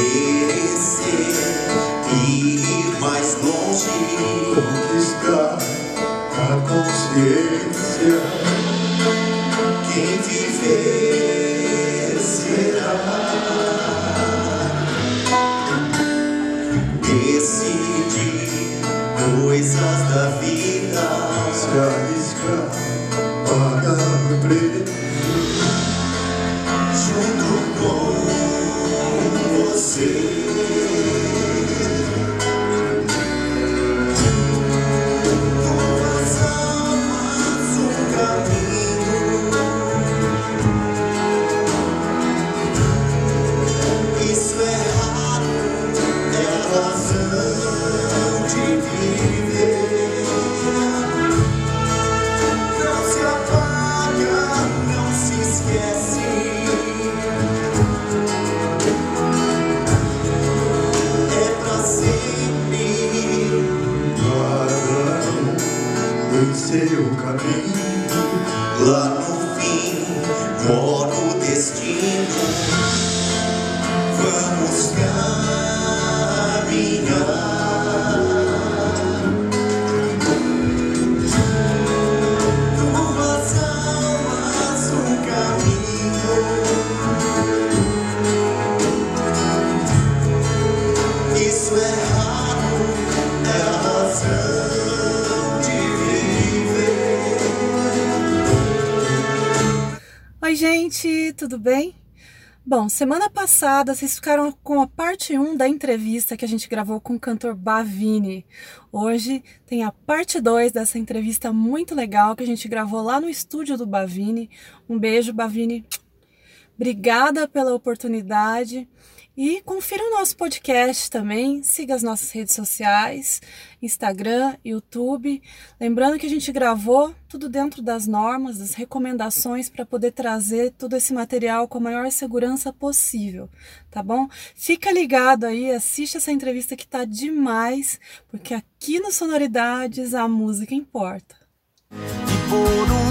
It's Semana passada vocês ficaram com a parte 1 da entrevista que a gente gravou com o cantor Bavini. Hoje tem a parte 2 dessa entrevista muito legal que a gente gravou lá no estúdio do Bavini. Um beijo, Bavini. Obrigada pela oportunidade. E confira o nosso podcast também, siga as nossas redes sociais, Instagram, YouTube. Lembrando que a gente gravou tudo dentro das normas, das recomendações para poder trazer todo esse material com a maior segurança possível, tá bom? Fica ligado aí, assiste essa entrevista que tá demais, porque aqui no Sonoridades a música importa. E por um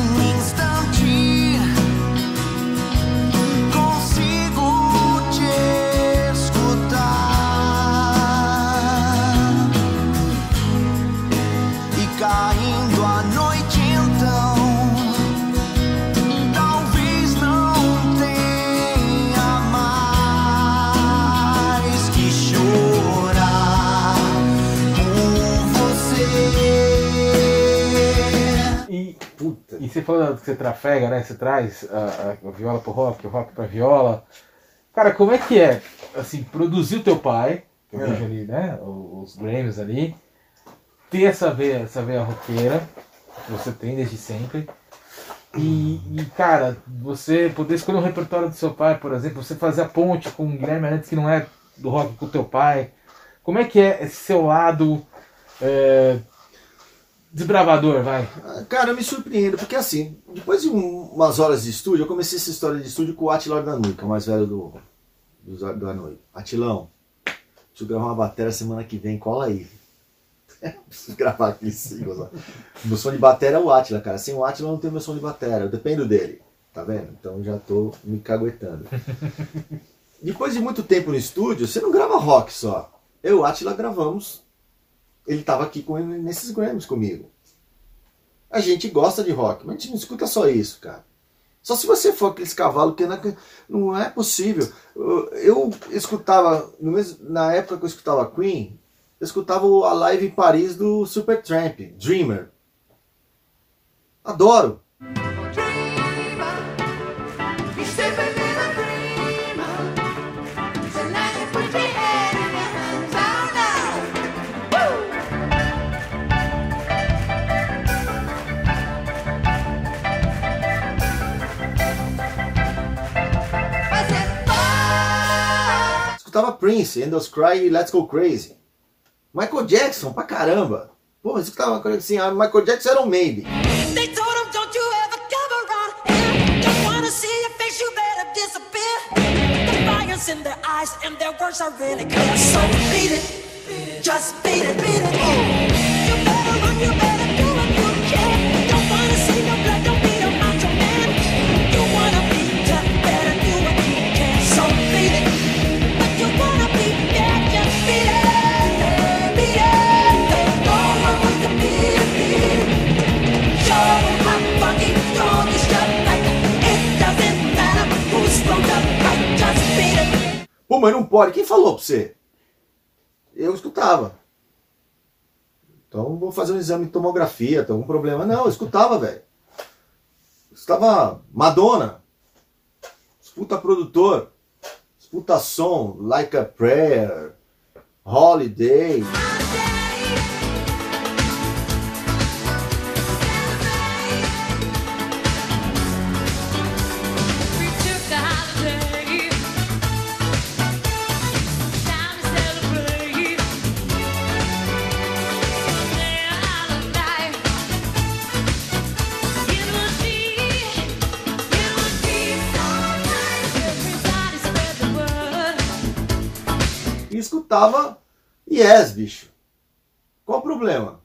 puta, e você falando que você trafega, né? Você traz a, a viola pro rock, o rock pra viola. Cara, como é que é, assim, produzir o teu pai, que eu É. vejo ali, né? Os, os Grammys ali, ter essa veia, essa veia roqueira, que você tem desde sempre. E, e, cara, você poder escolher um repertório do seu pai, por exemplo, você fazer a ponte com o Guilherme Arantes, que não é do rock com o teu pai. Como é que é esse seu lado é, desbravador, vai? Ah, Cara, eu me surpreendo, porque assim, depois de um- umas horas de estúdio, eu comecei essa história de estúdio com o Atila Danui, que é o mais velho do, do, do Anui. Atilão, preciso gravar uma bateria semana que vem, cola aí. preciso gravar aqui sim, gozar. Meu som de bateria é o Atila, cara. Sem o Atila eu não tenho meu som de bateria, eu dependo dele, tá vendo? Então já tô me caguetando. Depois de muito tempo no estúdio, você não grava rock só. Eu e o Atila gravamos. Ele tava aqui com nesses Grammys comigo. A gente gosta de rock, mas a gente não escuta só isso, cara. Só se você for aqueles cavalos que não- não é possível. Eu, escutava, na época que eu escutava Queen, eu escutava a live em Paris do Supertramp, Dreamer. Adoro. Escutava Prince, Endless Cry e Let's Go Crazy. Michael Jackson, pra caramba. Pô, uma coisa assim, ah, Michael Jackson era um maybe. Eyes it, just beat it, beat it. You better run, you better do Pô, mas não pode. Quem falou pra você? Eu escutava. Então vou fazer um exame de tomografia, tem algum problema? Não, eu escutava, velho. Escutava Madonna. Escuta produtor. Escuta som, Like a Prayer, Holiday. Escutava Yes, bicho. Qual o problema?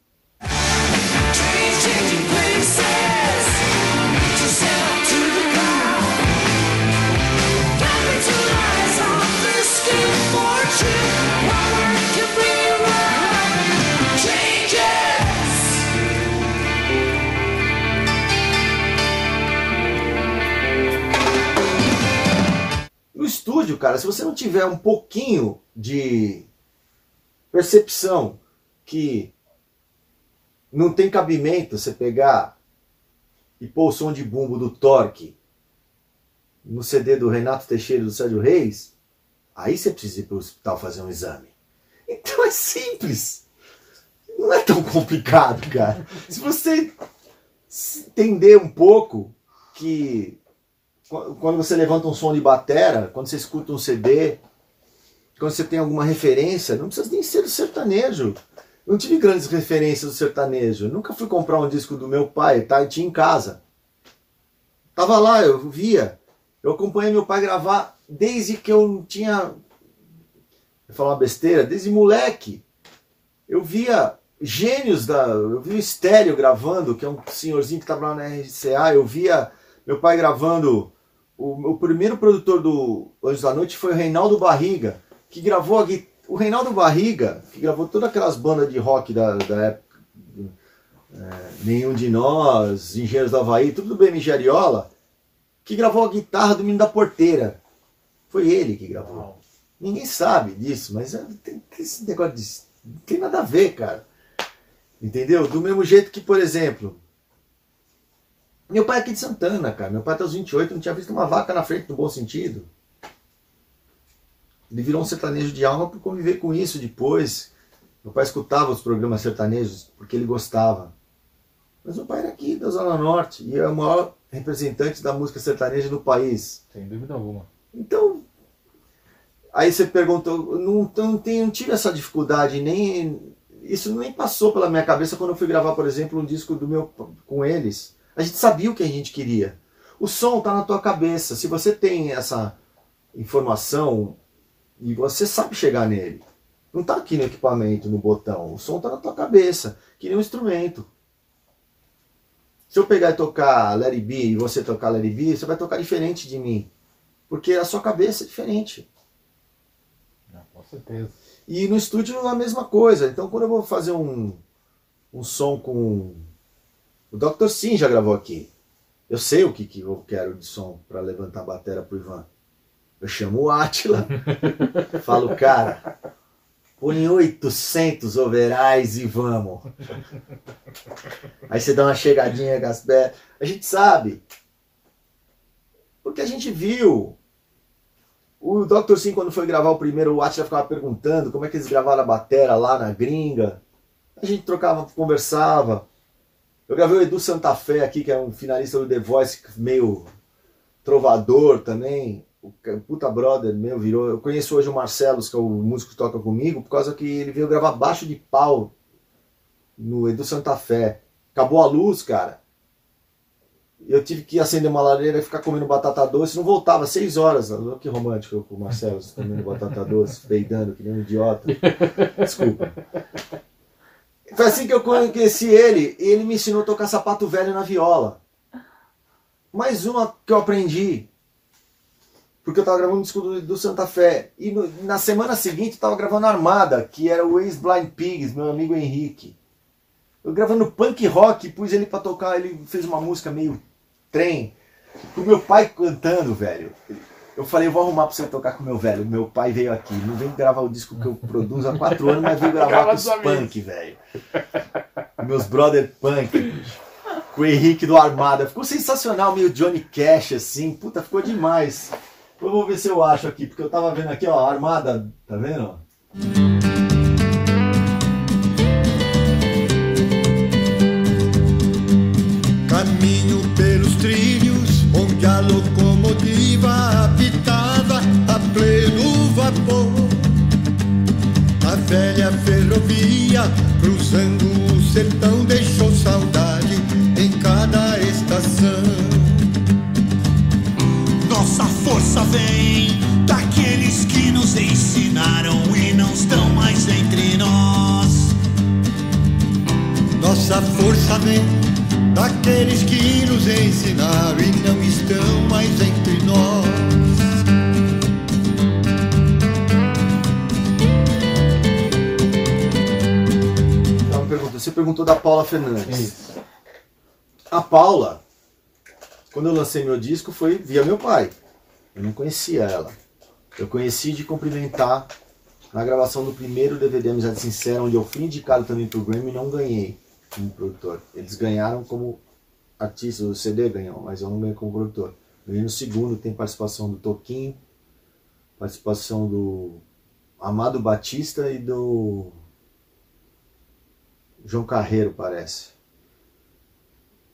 No estúdio, cara, se você não tiver um pouquinho de percepção que não tem cabimento você pegar e pôr o som de bumbo do Torque no CD do Renato Teixeira e do Sérgio Reis, aí você precisa ir para o hospital fazer um exame. Então é simples. Não é tão complicado, cara. Se você entender um pouco que Qu- quando você levanta um som de batera, quando você escuta um CD, quando você tem alguma referência, não precisa nem ser do sertanejo. Eu não tive grandes referências do sertanejo. Eu nunca fui comprar um disco do meu pai, tá? Eu tinha em casa. Tava lá, eu via. Eu acompanhei meu pai gravar desde que eu tinha. Vou falar uma besteira, desde moleque. Eu via gênios da. Eu vi o Estéreo gravando, que é um senhorzinho que estava lá na RCA. Eu via meu pai gravando. O, o primeiro produtor do Anjos da Noite foi o Reinaldo Barriga, que gravou a O Reinaldo Barriga, que gravou todas aquelas bandas de rock da, da época. é, Nenhum de Nós, Engenheiros do Havaí, tudo do BMG Ariola, que gravou a guitarra do Menino da Porteira. Foi ele que gravou. Ninguém sabe disso, mas é- tem, tem esse negócio de. Não tem nada a ver, cara. Entendeu? Do mesmo jeito que, por exemplo, meu pai é aqui de Santana, cara. Meu pai até os 28 não tinha visto uma vaca na frente no bom sentido. Ele virou um sertanejo de alma por conviver com isso depois. Meu pai escutava os programas sertanejos porque ele gostava. Mas meu pai era aqui da Zona Norte e é o maior representante da música sertaneja no país. Sem dúvida alguma. Então, aí você perguntou, não, não, tenho, não tive essa dificuldade, nem isso nem passou pela minha cabeça quando eu fui gravar, por exemplo, um disco do meu com eles. A gente sabia o que a gente queria. O som está na tua cabeça. Se você tem essa informação e você sabe chegar nele, não está aqui no equipamento, no botão. O som está na tua cabeça, que nem um instrumento. Se eu pegar e tocar It Be e você tocar It Be, você vai tocar diferente de mim. Porque a sua cabeça é diferente. Não, com certeza. E no estúdio é a mesma coisa. Então quando eu vou fazer um, um som com. O Dr. Sim já gravou aqui. Eu sei o que, que eu quero de som para levantar a bateria pro Ivan. Eu chamo o Atila, falo, cara, põe 800 overais e vamos. Aí você dá uma chegadinha, Gasper. A gente sabe. Porque a gente viu. O Dr. Sim, quando foi gravar o primeiro, o Atila ficava perguntando como é que eles gravaram a batera lá na gringa. A gente trocava, conversava. Eu gravei o Edu Santa Fé aqui, que é um finalista do The Voice, meio trovador também. O ca- puta brother meu virou. Eu conheço hoje o Marcelos, que é o músico que toca comigo, por causa que ele veio gravar baixo de pau no Edu Santa Fé. Acabou a luz, cara. Eu tive que acender uma lareira e ficar comendo batata doce. Não voltava, seis horas. Olha Que romântico eu com o Marcelo comendo batata doce, peidando que nem um idiota. Desculpa. Foi assim que eu conheci ele. E ele me ensinou a tocar sapato velho na viola. Mais uma que eu aprendi. Porque eu tava gravando um disco do, do Santa Fé. E no- na semana seguinte eu tava gravando Armada, que era o ex-Blind Pigs, meu amigo Henrique. Eu gravando punk rock, pus ele pra tocar, ele fez uma música meio trem. O meu pai cantando, velho. Eu falei, eu vou arrumar pra você tocar com meu velho. Meu pai veio aqui. Não vem gravar o disco que eu produzo há quatro anos, mas veio gravar Grava com os punk, velho. Meus brother punk. bicho. Com o Henrique do Armada. Ficou sensacional, meio Johnny Cash, assim. Puta, ficou demais. Eu vou ver se eu acho aqui, porque eu tava vendo aqui, ó, Armada, tá vendo? Caminho pelos trilhos onde a locomotiva velha ferrovia cruzando o sertão deixou saudade em cada estação. Nossa força vem daqueles que nos ensinaram e não estão mais entre nós. Nossa força vem daqueles que nos ensinaram e não estão mais entre nós. Você perguntou da Paula Fernandes. Isso. A Paula, quando eu lancei meu disco, foi via meu pai. Eu não conhecia ela. Eu conheci de cumprimentar na gravação do primeiro DVD Amizade Sincera, onde eu fui indicado também pro Grammy e não ganhei como produtor. Eles ganharam como artista, o CD ganhou, mas eu não ganhei como produtor. Ganhei no segundo, tem participação do Toquinho, participação do Amado Batista e do João Carreiro, parece.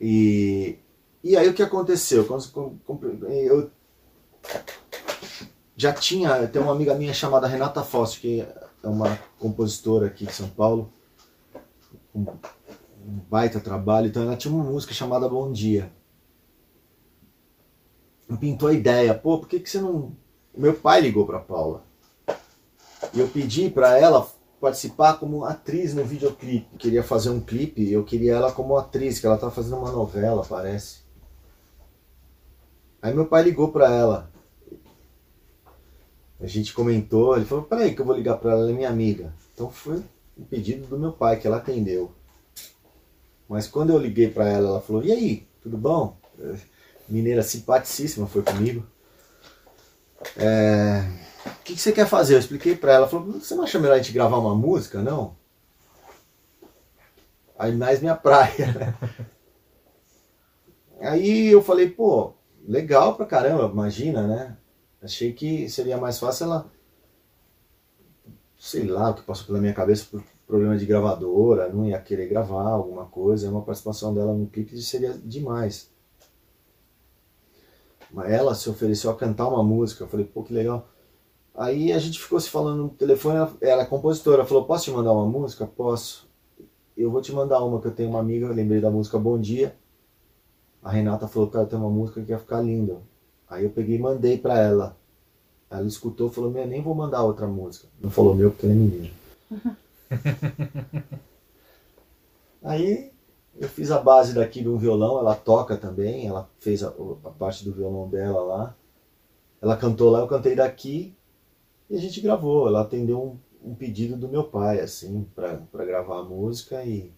E, e aí o que aconteceu? Eu já tinha, tem uma amiga minha chamada Renata Fosse, que é uma compositora aqui de São Paulo, um, um baita trabalho, então ela tinha uma música chamada Bom Dia. Me pintou a ideia, pô, por que, que você não. Meu pai ligou pra Paula. E eu pedi pra ela participar como atriz no videoclipe. Queria fazer um clipe, eu queria ela como atriz, que ela tá fazendo uma novela, parece. Aí meu pai ligou pra ela. A gente comentou, ele falou, peraí que eu vou ligar pra ela, ela é minha amiga. Então foi um pedido do meu pai, que ela atendeu. Mas quando eu liguei pra ela, ela falou, e aí, tudo bom? Eh, Mineira simpaticíssima foi comigo. É, que, que você quer fazer? Eu expliquei pra ela, ela falou, você não acha melhor a gente gravar uma música, não? Aí mais minha praia. né? Aí eu falei, pô, legal pra caramba, imagina, né? Achei que seria mais fácil ela. Sei lá o que passou pela minha cabeça por problema de gravadora, não ia querer gravar alguma coisa, uma participação dela no clipe seria demais. Mas ela se ofereceu a cantar uma música, eu falei, pô, que legal. Aí a gente ficou se falando no telefone, ela, ela é compositora, falou, posso te mandar uma música? Posso. Eu vou te mandar uma que eu tenho uma amiga, eu lembrei da música Bom Dia. A Renata falou, cara, tem uma música que ia ficar linda. Aí eu peguei e mandei pra ela. Ela escutou e falou, meu, nem vou mandar outra música. Não falou meu porque ela é menina. Aí eu fiz a base daqui de um violão, ela toca também, ela fez a, a parte do violão dela lá. Ela cantou lá, eu cantei daqui e a gente gravou. Ela atendeu um, um pedido do meu pai, assim, pra gravar a música e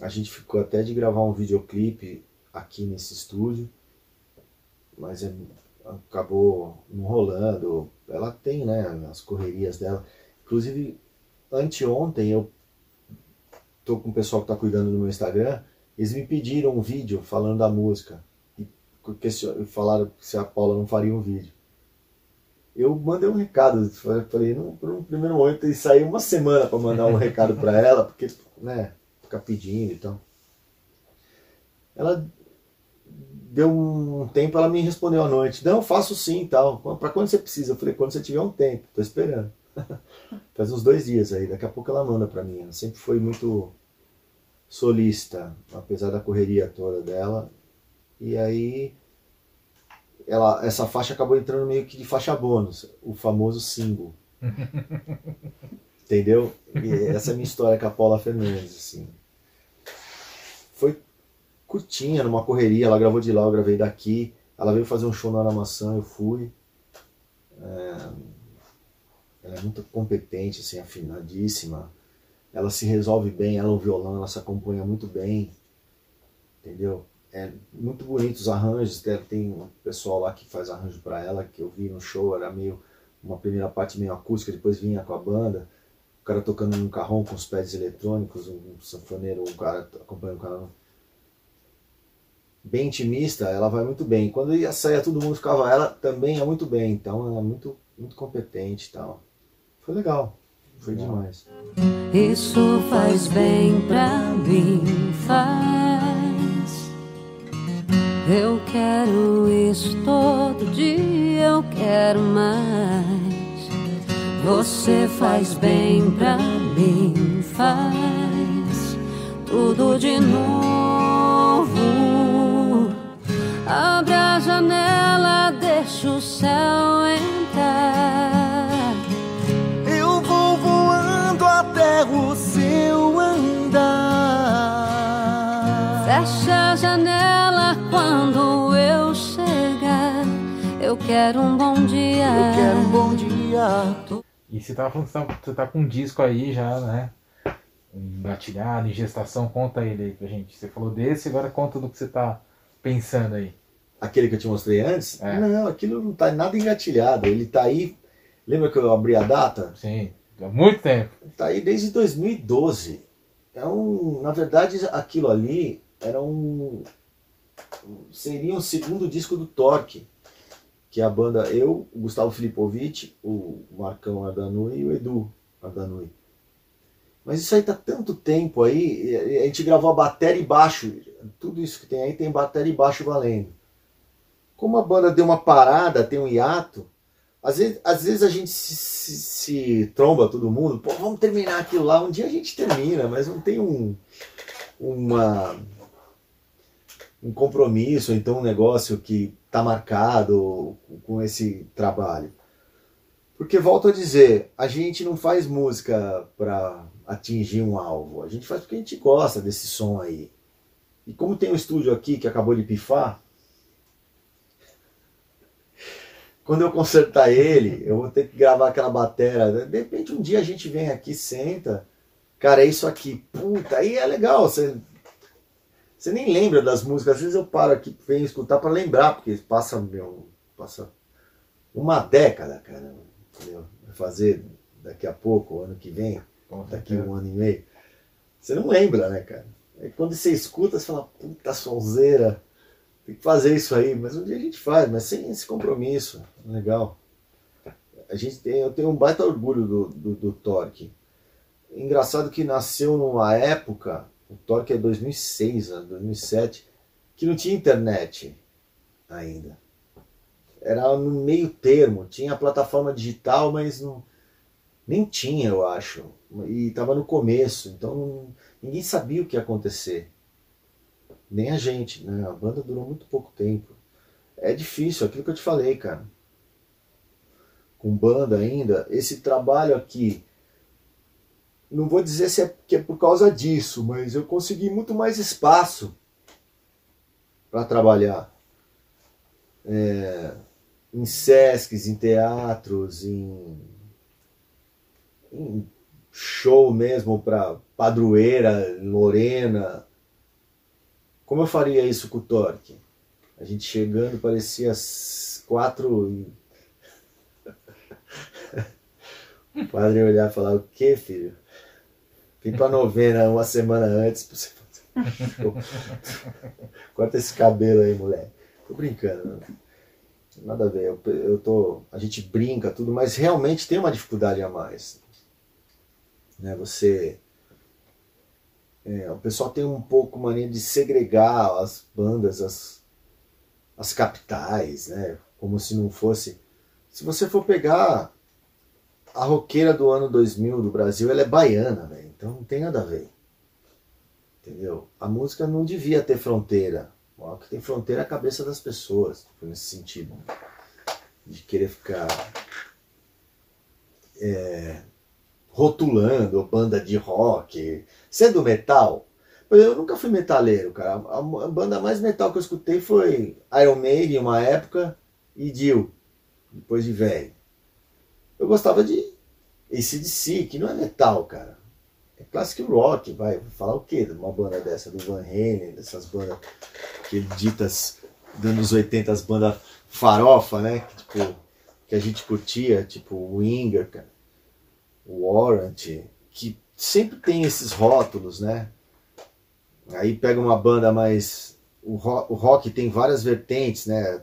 a gente ficou até de gravar um videoclipe aqui nesse estúdio, mas é- acabou não rolando. Ela tem, né, as correrias dela. Inclusive, anteontem eu tô com o pessoal que tá cuidando do meu Instagram, eles me pediram um vídeo falando da música. E falaram se a Paula não faria um vídeo. Eu mandei um recado, falei, no, no primeiro momento, e saiu uma semana para mandar um recado para ela, porque, né, ficar pedindo e tal. Ela deu um tempo, ela me respondeu à noite, não, eu faço sim e tal. Para quando você precisa? Eu falei, quando você tiver um tempo, tô esperando. Faz uns dois dias aí, daqui a pouco ela manda para mim. Ela sempre foi muito solista, apesar da correria toda dela. E aí ela, essa faixa acabou entrando meio que de faixa bônus, o famoso single. Entendeu? E essa é a minha história com a Paula Fernandes, assim. Foi curtinha, numa correria, ela gravou de lá, eu gravei daqui. Ela veio fazer um show na Ana Maçã, eu fui. É, Ela é muito competente, assim, afinadíssima. Ela se resolve bem, ela o violão, ela se acompanha muito bem. Entendeu? É muito bonito os arranjos, tem, tem um pessoal lá que faz arranjo para ela, que eu vi no show, era meio uma primeira parte meio acústica, depois vinha com a banda, o cara tocando num carrão com os pés eletrônicos, um sanfoneiro, um cara acompanhando o cara. Bem intimista, ela vai muito bem. Quando ia sair todo mundo ficava ela também é muito bem, então ela é muito, muito competente e tal. Foi legal, foi demais. Isso faz bem pra mim, faz. Eu quero isso todo dia, eu quero mais. Você faz bem pra mim, faz tudo de novo. Abre a janela, deixa o céu quero um bom dia. Eu quero um bom dia. E você tava falando que você tá, você tá com um disco aí já, né? Engatilhado, em gestação, conta ele aí pra gente. Você falou desse, agora conta do que você tá pensando aí. Aquele que eu te mostrei antes? É. Não, aquilo não tá nada engatilhado. Ele tá aí. Lembra que eu abri a data? Sim, há muito tempo. Tá aí desde 2012. É um, na verdade, aquilo ali era um seria um segundo disco do Torque, que é a banda eu, o Gustavo Filipovic, o Marcão Ardanui e o Edu Ardanui. Mas isso aí tá tanto tempo aí, a gente gravou a bateria e baixo, tudo isso que tem aí tem bateria e baixo valendo. Como a banda deu uma parada, tem um hiato, às vezes, às vezes a gente se, se- se tromba todo mundo, pô, vamos terminar aquilo lá. Um dia a gente termina, mas não tem um, uma, um compromisso, então um negócio que está marcado com esse trabalho. Porque, volto a dizer, a gente não faz música para atingir um alvo, a gente faz porque a gente gosta desse som aí. E como tem um estúdio aqui que acabou de pifar, quando eu consertar ele, eu vou ter que gravar aquela batera. De repente um dia a gente vem aqui, senta, cara, é isso aqui, puta, aí é legal, você, você nem lembra das músicas, às vezes eu paro aqui, venho escutar para lembrar, porque passa, meu, passa uma década, cara, entendeu? Vai fazer daqui a pouco, ano que vem, daqui um ano e meio. Você não lembra, né, cara? Aí quando você escuta, você fala, puta sonzeira, tem que fazer isso aí, mas um dia a gente faz, mas sem esse compromisso. Legal. A gente tem, eu tenho um baita orgulho do, do, do Torque. Engraçado que nasceu numa época, o Torque é 2006, né, 2007, que não tinha internet ainda. Era no meio termo, tinha a plataforma digital, mas não, nem tinha, eu acho. E estava no começo, então não- ninguém sabia o que ia acontecer. Nem a gente, né? A banda durou muito pouco tempo. É difícil, aquilo que eu te falei, cara. Com banda ainda, esse trabalho aqui. Não vou dizer se é que é por causa disso, mas eu consegui muito mais espaço para trabalhar. É, em sescs, em teatros, em, em show mesmo para Padroeira, Lorena. Como eu faria isso com o Torque? A gente chegando, parecia quatro. o padre olhar e falar: O que, filho? Vim pra novena uma semana antes pra você. Corta esse cabelo aí, moleque. Tô brincando, né? Nada a ver. Eu, eu tô, a gente brinca, tudo, mas realmente tem uma dificuldade a mais. Né? Você. É, o pessoal tem um pouco mania de segregar as bandas, as, as capitais, né? Como se não fosse. Se você for pegar a roqueira do ano 2000 do Brasil, ela é baiana, velho. Então não tem nada a ver. Entendeu? A música não devia ter fronteira. O que tem fronteira é a cabeça das pessoas, tipo, nesse sentido. De querer ficar é, rotulando banda de rock. Sendo metal, eu nunca fui metaleiro, cara. A, banda mais metal que eu escutei foi Iron Maiden, uma época, e Dio, depois de velho. Eu gostava de ACDC, que não é metal, cara. É classic rock, vai. Falar o quê? Uma banda dessa, do Van Halen, dessas bandas que ditas anos 80, as bandas farofa, né? Que, tipo, que a gente curtia, tipo o Winger, cara, o Warrant, que sempre tem esses rótulos, né? Aí pega uma banda mais. O rock, o rock tem várias vertentes, né?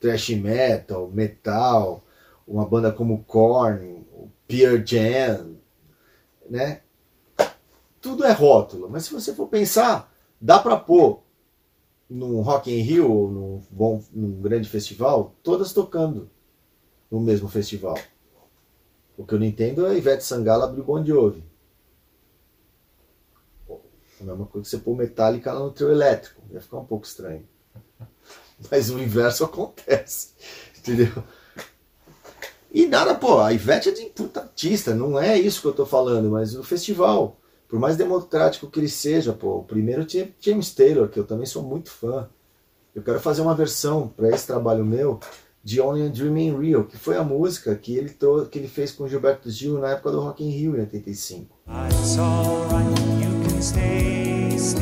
Thrash metal, metal, uma banda como Korn, o Pearl Jam, né? Tudo é rótulo, mas se você for pensar, dá pra pôr num Rock in Rio, ou num, bom, num grande festival, todas tocando no mesmo festival. O que eu não entendo é Ivete Sangalo abrir o Bon Jovi. Pô, A mesma coisa que você pôr Metallica lá no trio elétrico. Ia ficar um pouco estranho. Mas o inverso acontece. Entendeu? E nada, pô, a Ivete é de puta artista, não é isso que eu tô falando, mas o festival, por mais democrático que ele seja, pô, o primeiro tinha James Taylor, que eu também sou muito fã. Eu quero fazer uma versão para esse trabalho meu de Only a Dream in Real, que foi a música que ele, que ele fez com Gilberto Gil na época do Rock in Rio, em 85. It's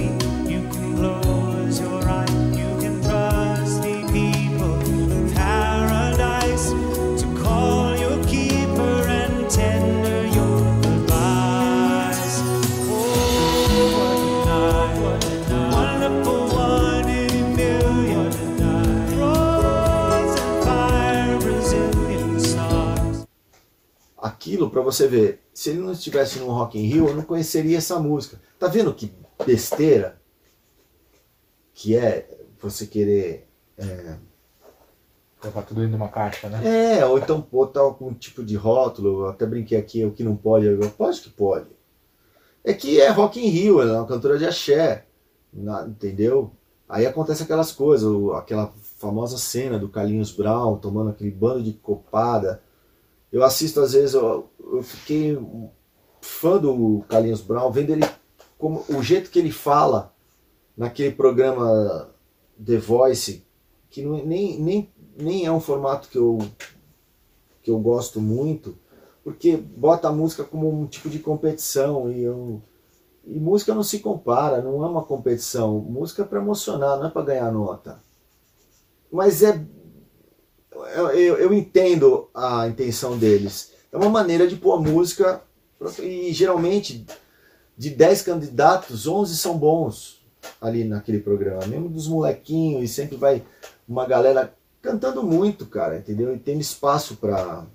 Aquilo, pra você ver, se ele não estivesse no Rock in Rio, eu não conheceria essa música. Tá vendo que besteira que é você querer é, Colocar tudo dentro de uma caixa, né? É, ou então botar algum tipo de rótulo, eu até brinquei aqui, o que não pode, eu, pode que pode. É que é Rock in Rio, ela é uma cantora de axé, na- entendeu? Aí acontece aquelas coisas, aquela famosa cena do Carlinhos Brown tomando aquele bando de copada. Eu assisto às vezes, eu, eu fiquei fã do Carlinhos Brown, vendo ele, como, o jeito que ele fala naquele programa The Voice, que não, nem, nem, nem é um formato que eu, que eu gosto muito, porque bota a música como um tipo de competição e eu e música não se compara, não é uma competição. Música é para emocionar, não é para ganhar nota. Mas é eu, eu, eu entendo a intenção deles. É uma maneira de pôr a música e geralmente de 10 candidatos, 11 são bons ali naquele programa, mesmo dos molequinhos e sempre vai uma galera cantando muito, cara, entendeu? E tendo espaço pra,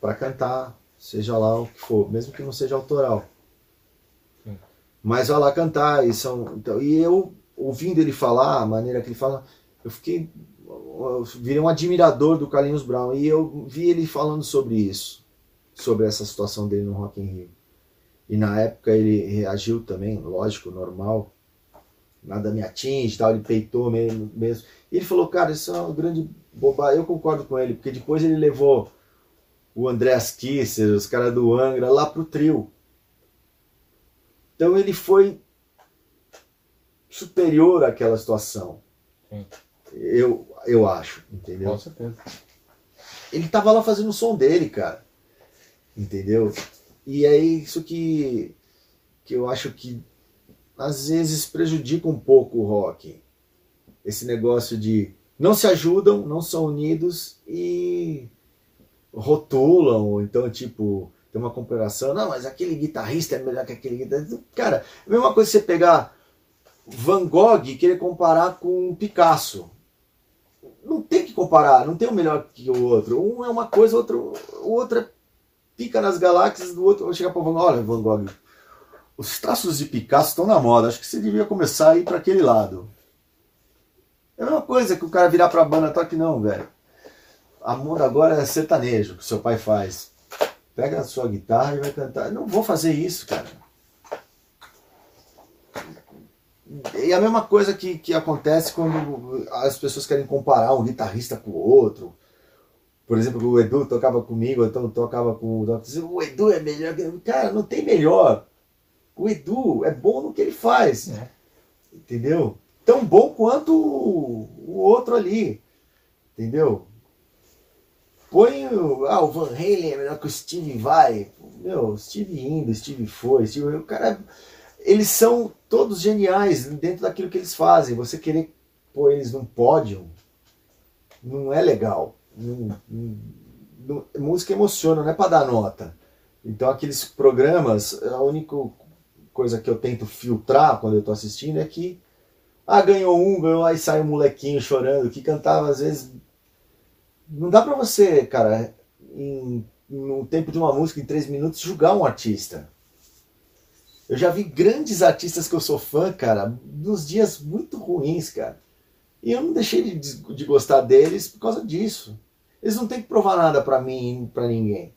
pra cantar, seja lá o que for, mesmo que não seja autoral. Sim. Mas vai lá cantar, e, são, então, e eu, ouvindo ele falar, a maneira que ele fala, eu fiquei. Eu virei um admirador do Carlinhos Brown e eu vi ele falando sobre isso, sobre essa situação dele no Rock in Rio. E na época ele reagiu também, lógico, normal. Nada me atinge, tal, ele peitou mesmo. mesmo. E ele falou, cara, isso é uma grande bobagem. Eu concordo com ele, porque depois ele levou o Andreas Kisser, os caras do Angra, lá pro trio. Então ele foi superior àquela situação. Sim. Eu, eu acho, entendeu? Com certeza. ele tava lá fazendo o som dele, cara. Entendeu? E é isso que, que eu acho que às vezes prejudica um pouco o rock. Esse negócio de não se ajudam, não são unidos e rotulam, ou então, tipo, tem uma comparação, não, mas aquele guitarrista é melhor que aquele guitarrista. Cara, é a mesma coisa você pegar Van Gogh e querer comparar com Picasso não tem que comparar, não tem um melhor que o outro. Um é uma coisa, o outro, o outro é pica nas galáxias, do outro vai chegar para Van Gogh, olha, Van Gogh, os traços de Picasso estão na moda, acho que você devia começar a ir para aquele lado. É a mesma coisa que o cara virar pra banda, toque não, velho. A moda agora é sertanejo, que seu pai faz. Pega a sua guitarra e vai cantar. Eu não vou fazer isso, cara. E a mesma coisa que, que acontece quando as pessoas querem comparar um guitarrista com o outro. Por exemplo, o Edu tocava comigo, então tocava com o. O Edu é melhor. Cara, não tem melhor. O Edu é bom no que ele faz. É. Entendeu? Tão bom quanto o, outro ali. Entendeu? Põe o, ah, o Van Halen é melhor que o Steve vai. Meu, Steve indo, Steve foi, Steve, o cara. Eles são todos geniais dentro daquilo que eles fazem. Você querer pôr eles num pódio não é legal. Não- não- não- música emociona, não é para dar nota. Então aqueles programas, a única coisa que eu tento filtrar quando eu tô assistindo é que ah, ganhou um, ganhou, aí sai um molequinho chorando, que cantava às vezes. Não dá pra você, cara, em, no tempo de uma música, em três minutos, julgar um artista. Eu já vi grandes artistas que eu sou fã, cara, nos dias muito ruins, cara. E eu não deixei de, de gostar deles por causa disso. Eles não têm que provar nada pra mim, pra ninguém.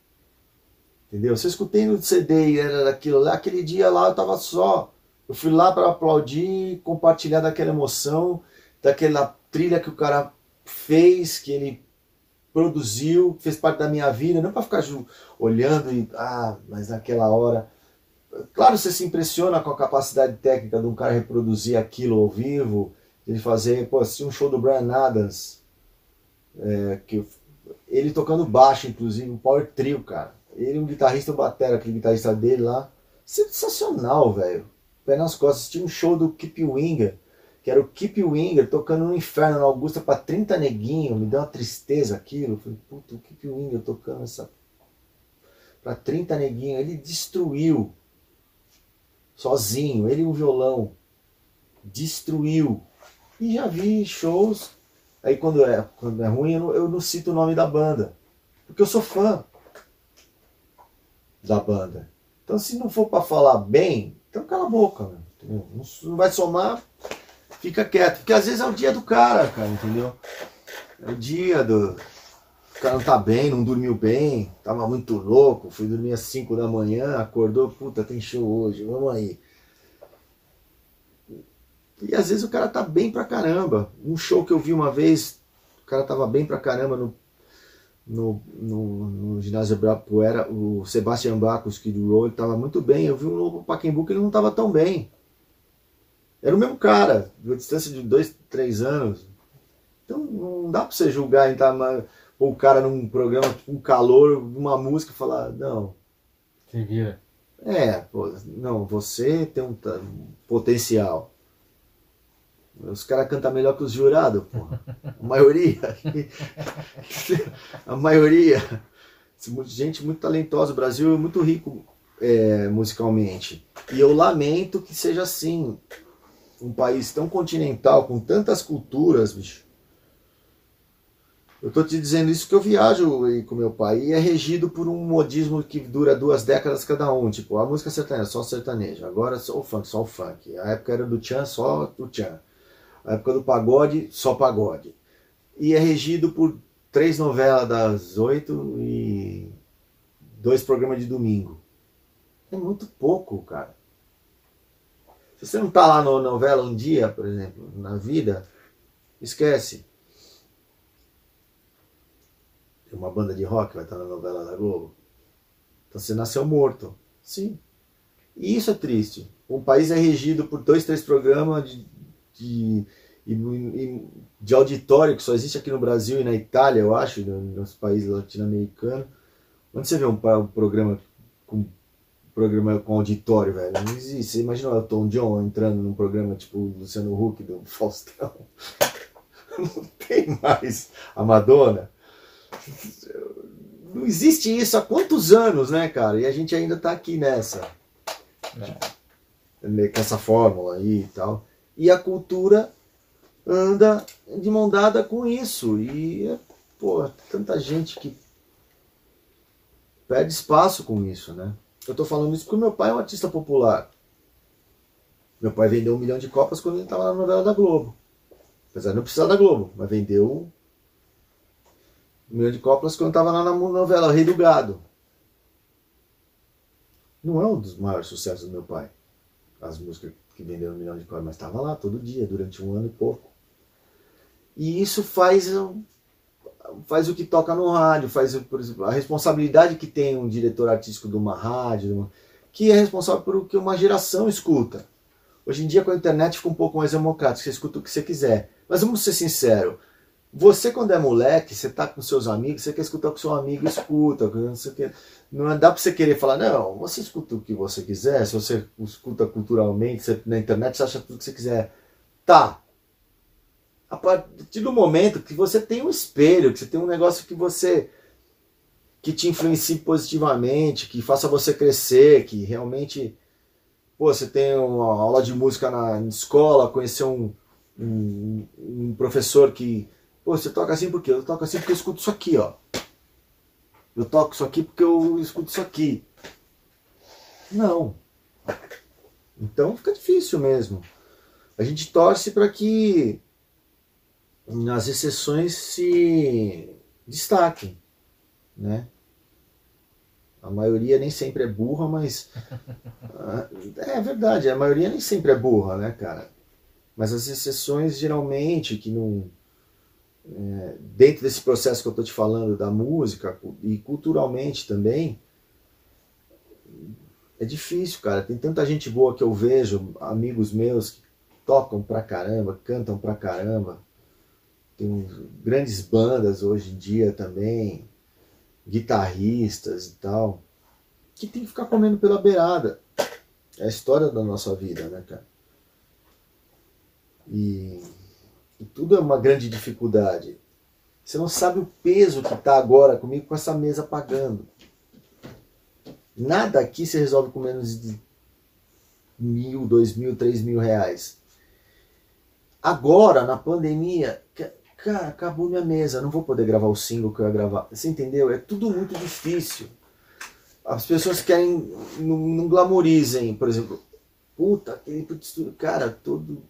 Entendeu? Se eu escutei no CD e era daquilo lá, aquele dia lá eu tava só. Eu fui lá para aplaudir, compartilhar daquela emoção, daquela trilha que o cara fez, que ele produziu, fez parte da minha vida, não para ficar olhando e ah, mas naquela hora. Claro, você se impressiona com a capacidade técnica de um cara reproduzir aquilo ao vivo, ele fazer, pô, assisti um show do Brian Adams, é, que ele tocando baixo, inclusive, um power trio, cara. Ele, um guitarrista, o batera, aquele guitarrista dele lá, sensacional, velho. Pé nas costas, assisti um show do Keep Winger, que era o Keep Winger tocando no inferno na Augusta pra 30 neguinho, me deu uma tristeza aquilo. Falei, puta, o Keep Winger tocando essa. pra 30 neguinho, ele destruiu. Sozinho, ele e o violão. Destruiu. E já vi shows. Aí quando é, quando é ruim, eu não, eu não cito o nome da banda. Porque eu sou fã da banda. Então se não for pra falar bem, então cala a boca, não vai somar, fica quieto. Porque às vezes é o dia do cara, cara, entendeu? É o dia do. Cara não tá bem, não dormiu bem, tava muito louco, foi dormir às 5 da manhã, acordou, puta, tem show hoje, vamos aí. E às vezes o cara tá bem pra caramba. Um show que eu vi uma vez, o cara tava bem pra caramba no, no, no, no ginásio Ibirapuera, o Sebastian Bach, o Skid Row, ele tava muito bem. Eu vi um novo Pacaembu que ele não tava tão bem. Era o mesmo cara, de distância de dois, três anos. Então não dá pra você julgar e tá, pôr o cara num programa, tipo, um calor, uma música falar, não, Se vira. é, pô, não, você tem um, um potencial. Os caras cantam melhor que os jurados, porra. A maioria. A maioria. Gente muito talentosa. O Brasil é muito rico é, musicalmente. E eu lamento que seja assim. Um país tão continental, com tantas culturas, bicho. Eu tô te dizendo isso que eu viajo com meu pai e é regido por um modismo que dura duas décadas cada um. Tipo, a música sertaneja, só sertanejo. Agora só o funk, só o funk. A época era do tchan, só o tchan. A época do pagode, só pagode. E é regido por três novelas das oito e dois programas de domingo. É muito pouco, cara. Se você não tá lá na novela um dia, por exemplo, na vida, esquece. Uma banda de rock vai estar na novela da Globo. Então você nasceu morto. Sim. E isso é triste. Um país é regido por dois, três programas de, de, e- e- de auditório que só existe aqui no Brasil e na Itália, eu acho, no- nos países latino-americanos. Onde você vê um, um programa com programa com auditório, velho? Não existe. Você imagina o Elton John entrando num programa tipo o Luciano Huck do Faustão. Não tem mais a Madonna. Não existe isso há quantos anos, né, cara? E a gente ainda tá aqui nessa. Com essa fórmula aí e tal. E a cultura anda de mão dada com isso. E, pô, tanta gente que perde espaço com isso, né? Eu tô falando isso porque meu pai é um artista popular. Meu pai vendeu um milhão de copas quando ele estava na novela da Globo. Apesar de não precisar da Globo, mas vendeu milhão de copas quando estava lá na novela Rei do Gado. Não é um dos maiores sucessos do meu pai. As músicas que venderam um milhão de copas, mas estava lá todo dia, durante um ano e pouco. E isso faz faz o que toca no rádio, faz por exemplo, a responsabilidade que tem um diretor artístico de uma rádio, que é responsável por o que uma geração escuta. Hoje em dia com a internet fica um pouco mais democrático, você escuta o que você quiser. Mas vamos ser sinceros, Você, quando é moleque, você tá com seus amigos, você quer escutar o que seu amigo escuta. Não, sei o quê. não dá pra você querer falar, não, você escuta o que você quiser, se você escuta culturalmente, você, na internet você acha tudo que você quiser. Tá. A partir do momento que você tem um espelho, que você tem um negócio que você. que te influencie positivamente, que faça você crescer, que realmente. Pô, você tem uma aula de música na escola, conhecer um, um, um professor que. Pô, você toca assim por quê? Eu toco assim porque eu escuto isso aqui, ó. Eu toco isso aqui porque eu escuto isso aqui. Não. Então fica difícil mesmo. A gente torce para que as exceções se destaquem, né? A maioria nem sempre é burra, mas ah, é verdade, a maioria nem sempre é burra, né, cara? Mas as exceções geralmente que não é, dentro desse processo que eu estou te falando da música e culturalmente também é difícil, cara. Tem tanta gente boa que eu vejo, amigos meus que tocam pra caramba, cantam pra caramba. Tem grandes bandas hoje em dia também, guitarristas e tal, que tem que ficar comendo pela beirada. É a história da nossa vida, né, cara? E, e tudo é uma grande dificuldade. Você não sabe o peso que tá agora comigo com essa mesa pagando. Nada aqui se resolve com menos de mil, dois mil, três mil reais. Agora, na pandemia, ca- cara, acabou minha mesa, não vou poder gravar o single que eu ia gravar. Você entendeu? É tudo muito difícil. As pessoas querem, não, não glamorizem, por exemplo, puta, aquele cara, todo.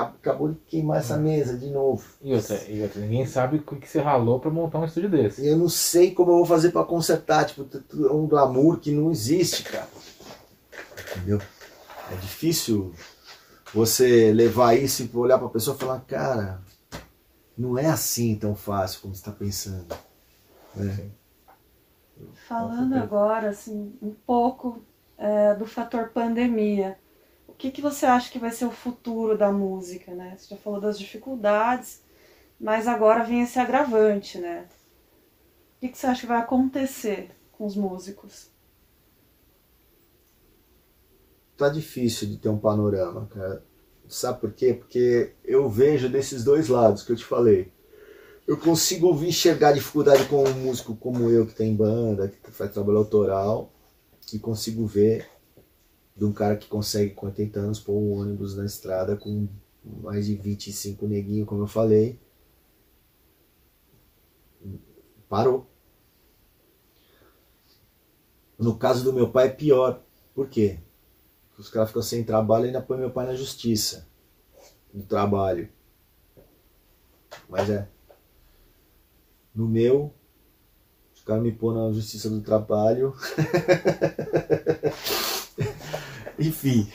Acab- Acabou de queimar essa mesa de novo. E outra, e outra, ninguém sabe o que você ralou pra montar um estúdio desse. Eu não sei como eu vou fazer pra consertar, tipo, é um glamour que não existe, cara. Entendeu? É difícil você levar isso e olhar pra pessoa e falar, cara, não é assim tão fácil como você tá pensando. né? Falando agora, assim, um pouco é, do fator pandemia. Que, que você acha que vai ser o futuro da música, né? Você já falou das dificuldades, mas agora vem esse agravante, né? O que, que você acha que vai acontecer com os músicos? Tá difícil de ter um panorama, cara. Sabe por quê? Porque eu vejo desses dois lados que eu te falei. Eu consigo ouvir enxergar dificuldade com um músico como eu, que tem banda, que faz trabalho autoral, e consigo ver de um cara que consegue, com 80 anos, pôr um ônibus na estrada com mais de 25 neguinhos, como eu falei. Parou. No caso do meu pai é pior. Por quê? Os caras ficam sem trabalho e ainda põe meu pai na justiça do trabalho. Mas é. No meu, os caras me põem na justiça do trabalho. Enfim.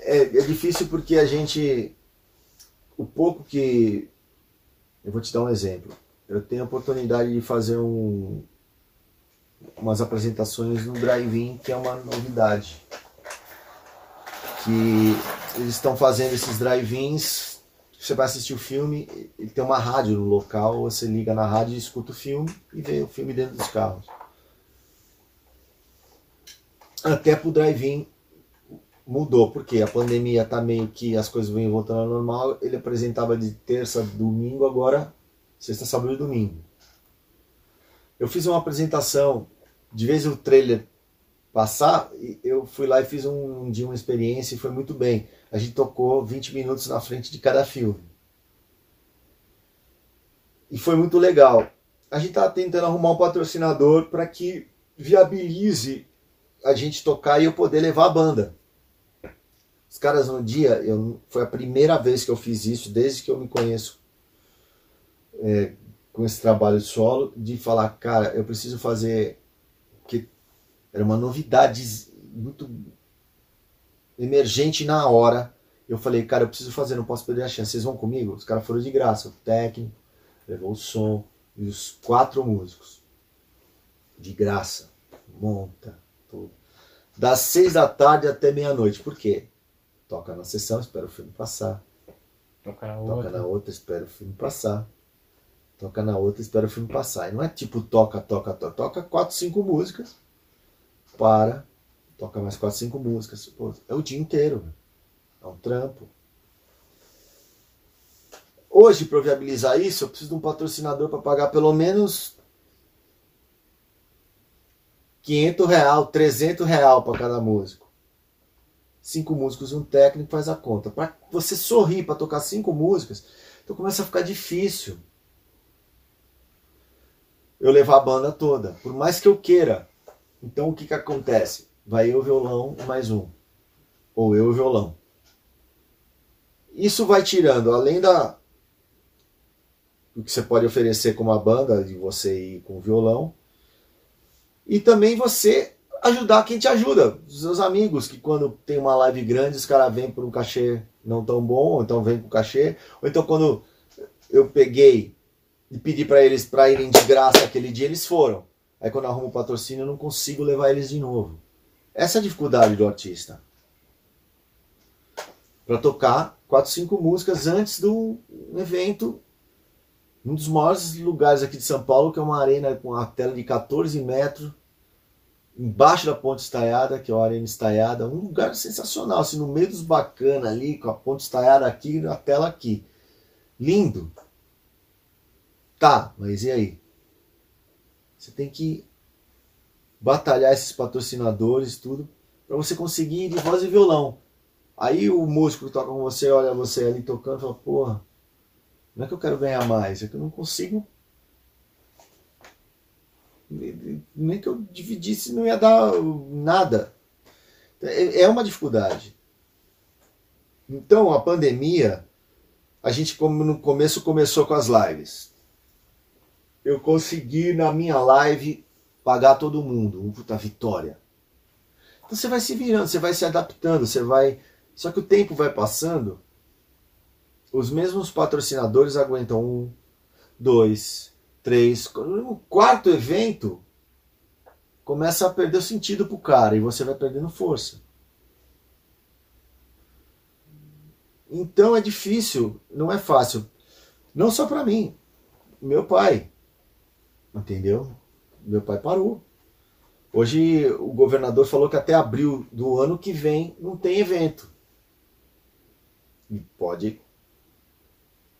É, é difícil porque a gente. O pouco que. Eu vou te dar um exemplo. Eu tenho a oportunidade de fazer um, umas apresentações no drive-in, que é uma novidade que eles estão fazendo esses drive-ins. Você vai assistir o filme, ele tem uma rádio no local, você liga na rádio escuta o filme e vê o filme dentro dos carros. Até pro drive-in mudou, porque a pandemia tá meio que as coisas vêm voltando ao normal. Ele apresentava de terça, domingo, agora sexta, sábado e domingo. Eu fiz uma apresentação, de vez o trailer passar, eu fui lá e fiz um, dia uma experiência e foi muito bem. A gente tocou 20 minutos na frente de cada filme. E foi muito legal. A gente tá tentando arrumar um patrocinador para que viabilize a gente tocar e eu poder levar a banda. Os caras no dia, eu, foi a primeira vez que eu fiz isso, desde que eu me conheço é, com esse trabalho solo, de falar, cara, eu preciso fazer. que era uma novidade muito emergente na hora. Eu falei, cara, eu preciso fazer, não posso perder a chance. Vocês vão comigo? Os caras foram de graça. O técnico levou o som e os quatro músicos. De graça. Monta, tudo. Das seis da tarde até meia-noite. Por quê? Toca na sessão, espera o filme passar. Toca na Toca outra. na outra, espera o filme passar. Toca na outra, espera o filme passar. E não é tipo toca, toca, toca. Toca quatro, cinco músicas. Para. Toca mais quatro, cinco músicas. Pô, é o dia inteiro. É um trampo. Hoje, para viabilizar isso, eu preciso de um patrocinador para pagar pelo menos 500 real, 300 real para cada músico. Cinco músicos e um técnico faz a conta. Para você sorrir para tocar cinco músicas, então começa a ficar difícil. Eu levar a banda toda, por mais que eu queira. Então o que que acontece? Vai eu violão mais um, ou eu violão. Isso vai tirando, além da do que você pode oferecer como a banda, de você ir com o violão, e também você ajudar quem te ajuda, os seus amigos, que quando tem uma live grande, os caras vêm por um cachê não tão bom, ou então vem com cachê, ou então quando eu peguei e pedi para eles para irem de graça aquele dia, eles foram. Aí quando arrumo o patrocínio, eu não consigo levar eles de novo. Essa é a dificuldade do artista. Para tocar quatro, cinco músicas antes do evento um dos maiores lugares aqui de São Paulo, que é uma arena com uma tela de 14 metros, embaixo da ponte estaiada, que é uma arena estaiada, um lugar sensacional, assim, no meio dos bacanas ali, com a ponte estaiada aqui e a tela aqui. Lindo. Tá, mas e aí? Você tem que batalhar esses patrocinadores, tudo, para você conseguir ir de voz e violão. Aí o músico que toca com você olha você ali tocando fala, porra, não é que eu quero ganhar mais, é que eu não consigo. Nem que eu dividisse não ia dar nada. É é uma dificuldade. Então a pandemia, a gente como no começo começou com as lives. Eu consegui na minha live pagar todo mundo, um puta vitória. Então você vai se virando, você vai se adaptando, você vai. Só que o tempo vai passando os mesmos patrocinadores aguentam um, dois, três. No quarto evento, começa a perder o sentido pro cara e você vai perdendo força. Então é difícil, não é fácil. Não só para mim, meu pai. Entendeu? Meu pai parou. Hoje o governador falou que até abril do ano que vem não tem evento. E pode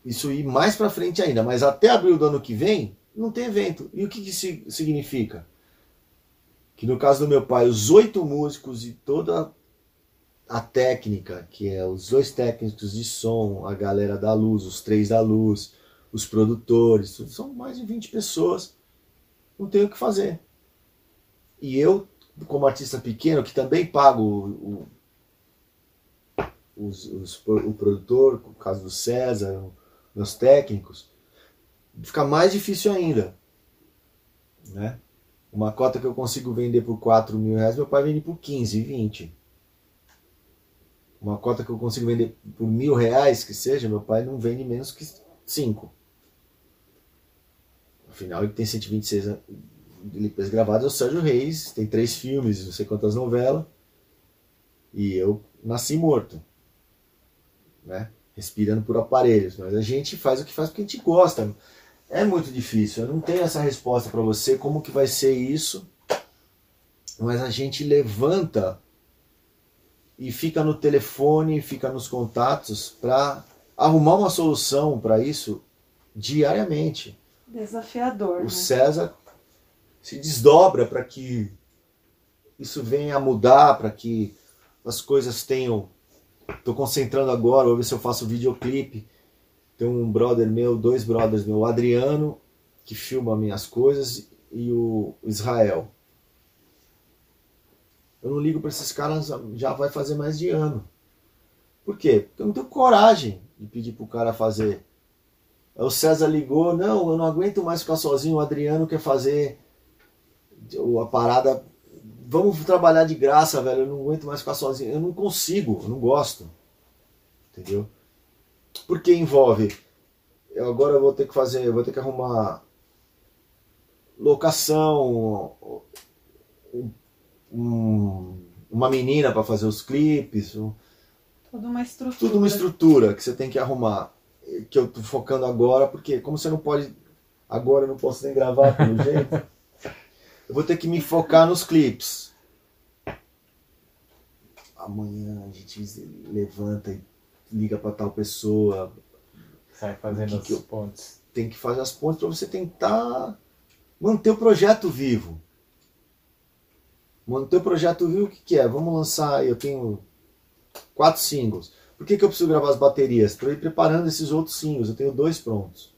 isso ir mais para frente ainda, mas até abril do ano que vem não tem evento. E o que, que isso significa? Que no caso do meu pai, os oito músicos e toda a técnica, que é os dois técnicos de som, a galera da luz, os três da luz, os produtores, são mais de 20 pessoas, não tem o que fazer. E eu, como artista pequeno, que também pago o, o, os, os, o produtor, no caso do César, meus técnicos, fica mais difícil ainda. Né? Uma cota que eu consigo vender por 4 mil reais, meu pai vende por 15, 20. Uma cota que eu consigo vender por mil reais, que seja, meu pai não vende menos que 5. Afinal, ele tem 126 LPs gravados, é o Sérgio Reis, tem três filmes, não sei quantas novelas. E eu nasci morto. Né? respirando por aparelhos, mas a gente faz o que faz porque a gente gosta. É muito difícil, eu não tenho essa resposta para você como que vai ser isso, mas a gente levanta e fica no telefone, fica nos contatos para arrumar uma solução para isso diariamente. Desafiador. O né? César se desdobra para que isso venha a mudar, para que as coisas tenham Tô concentrando agora, vou ver se eu faço videoclipe. Tem um brother meu, dois brothers meu, o Adriano, que filma minhas coisas, e o Israel. Eu não ligo para esses caras, já vai fazer mais de ano. Por quê? Porque eu não tenho coragem de pedir pro cara fazer. O César ligou, não, eu não aguento mais ficar sozinho, o Adriano quer fazer a parada vamos trabalhar de graça, velho. Eu não aguento mais ficar sozinho. Eu não consigo, eu não gosto. Entendeu? Porque envolve. Eu agora vou ter que fazer, eu vou ter que arrumar locação, um, uma menina para fazer os clipes, um, Toda uma estrutura. tudo uma estrutura que você tem que arrumar. que eu tô focando agora, porque como você não pode. Agora eu não posso nem gravar pelo jeito. Eu vou ter que me focar nos clipes. Amanhã a gente levanta e liga pra tal pessoa. Sai fazendo que que pontos. Tem que fazer as pontes para você tentar manter o projeto vivo. Manter o projeto vivo, o que, que é? Vamos lançar. Eu tenho quatro singles. Por que, que eu preciso gravar as baterias? Para ir preparando esses outros singles. Eu tenho dois prontos.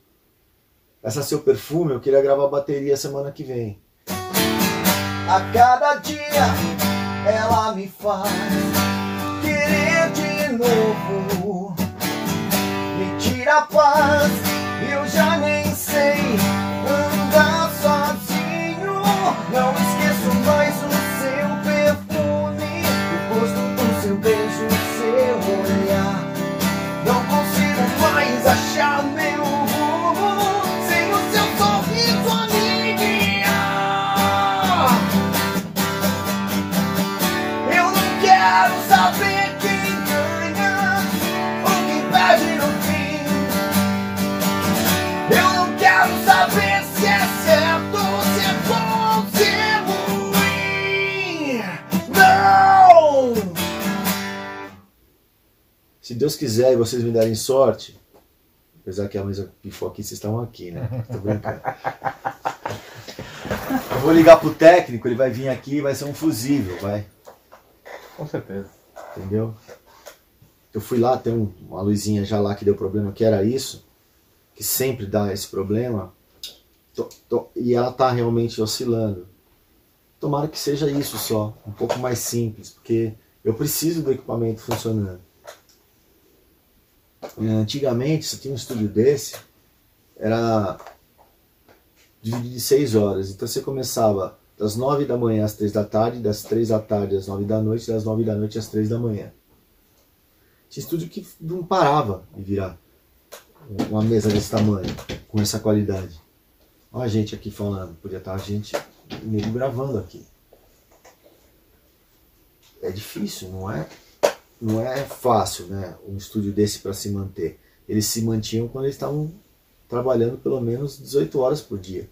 Essa seu perfume, eu queria gravar a bateria semana que vem. A cada dia ela me faz novo. Me tira a paz, Deus quiser e vocês me derem sorte, apesar que a mesa pifou aqui, vocês estão aqui, né? Tô brincando. Eu vou ligar pro técnico, ele vai vir aqui e vai ser um fusível, vai. Com certeza. Entendeu? Eu fui lá, tem um- uma luzinha já lá que deu problema, que era isso, que sempre dá esse problema, to- to- e ela tá realmente oscilando. Tomara que seja isso só, um pouco mais simples, porque eu preciso do equipamento funcionando. Eh, Antigamente, você tinha um estúdio desse, era dividido em seis horas. Então você começava das nove da manhã às três da tarde, das três da tarde às nove da noite, das nove da noite às três da manhã. Tinha estúdio que não parava de virar uma mesa desse tamanho, com essa qualidade. Olha a gente aqui falando, podia estar a gente nego gravando aqui. É difícil, não é? Não é fácil, né? Um estúdio desse para se manter. Eles se mantinham quando eles estavam trabalhando pelo menos 18 horas por dia.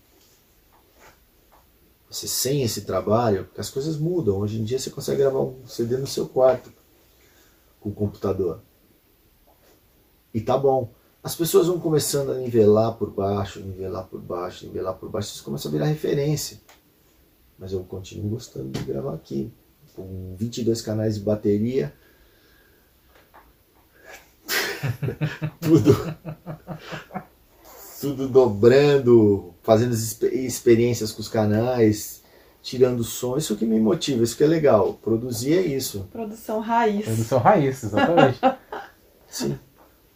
Você sem esse trabalho, as coisas mudam. Hoje em dia você consegue gravar um CD no seu quarto com o computador. E tá bom. As pessoas vão começando a nivelar por baixo, nivelar por baixo, nivelar por baixo. Isso começa a virar referência. Mas eu continuo gostando de gravar aqui. Com 22 canais de bateria. tudo. Tudo dobrando, fazendo as expe- experiências com os canais, tirando som. Isso que me motiva, isso que é legal. Produzir é isso. Produção raiz. Produção raiz, exatamente. Sim.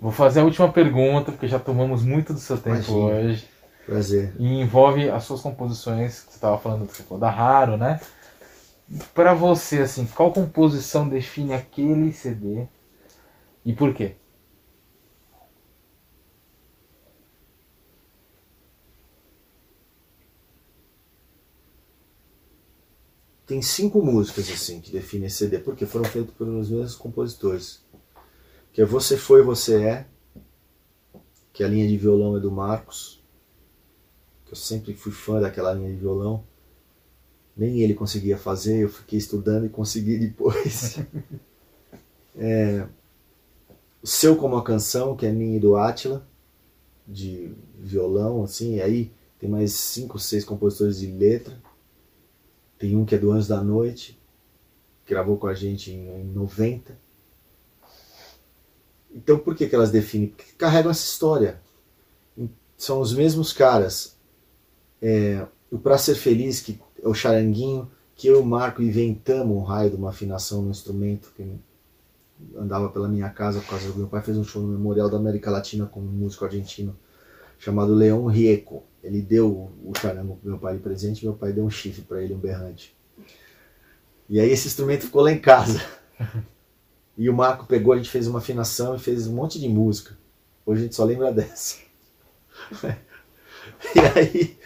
Vou fazer a última pergunta, porque já tomamos muito do seu tempo Imagina. hoje. Prazer. E envolve as suas composições, que você estava falando você falou da Raro, né? Pra você, assim, qual composição define aquele CD e por quê? Tem cinco músicas assim que definem esse CD, porque foram feitas pelos mesmos compositores. Que é Você Foi, Você É, que a linha de violão é do Marcos, que eu sempre fui fã daquela linha de violão. Nem ele conseguia fazer, eu fiquei estudando e consegui depois. É, o Seu Como a Canção, que é minha e do Átila, de violão, assim, e aí tem mais cinco, seis compositores de letra. Tem um que é do Anjos da Noite, gravou com a gente em, em 90. Então por que, que elas definem? Porque carregam essa história. São os mesmos caras. É, o Pra Ser Feliz, que é o charanguinho, que eu e o Marco inventamos um raio de uma afinação no instrumento que andava pela minha casa por causa do meu pai fez um show no Memorial da América Latina com um músico argentino chamado Leon Rieco. Ele deu o charango pro meu pai de presente, meu pai deu um chifre para ele, um berrante. E aí esse instrumento ficou lá em casa. E o Marco pegou, a gente fez uma afinação e fez um monte de música. Hoje a gente só lembra dessa. E aí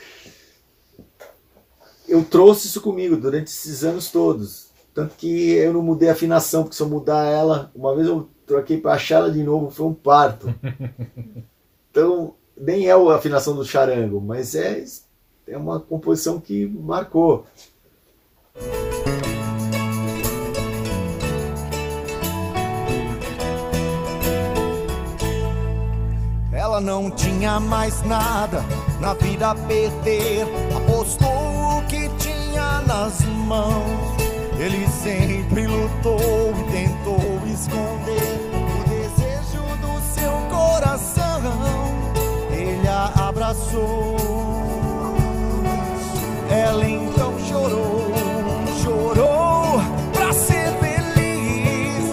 eu trouxe isso comigo durante esses anos todos. Tanto que eu não mudei a afinação, porque se eu mudar ela, uma vez eu troquei para achar ela de novo, foi um parto. Então, nem é a afinação do charango, mas é, é uma composição que marcou. Ela não tinha mais nada na vida a perder. Apostou o que tinha nas mãos. Ele sempre lutou e tentou esconder o desejo do seu coração. Abraçou. Ela então chorou, chorou pra ser feliz.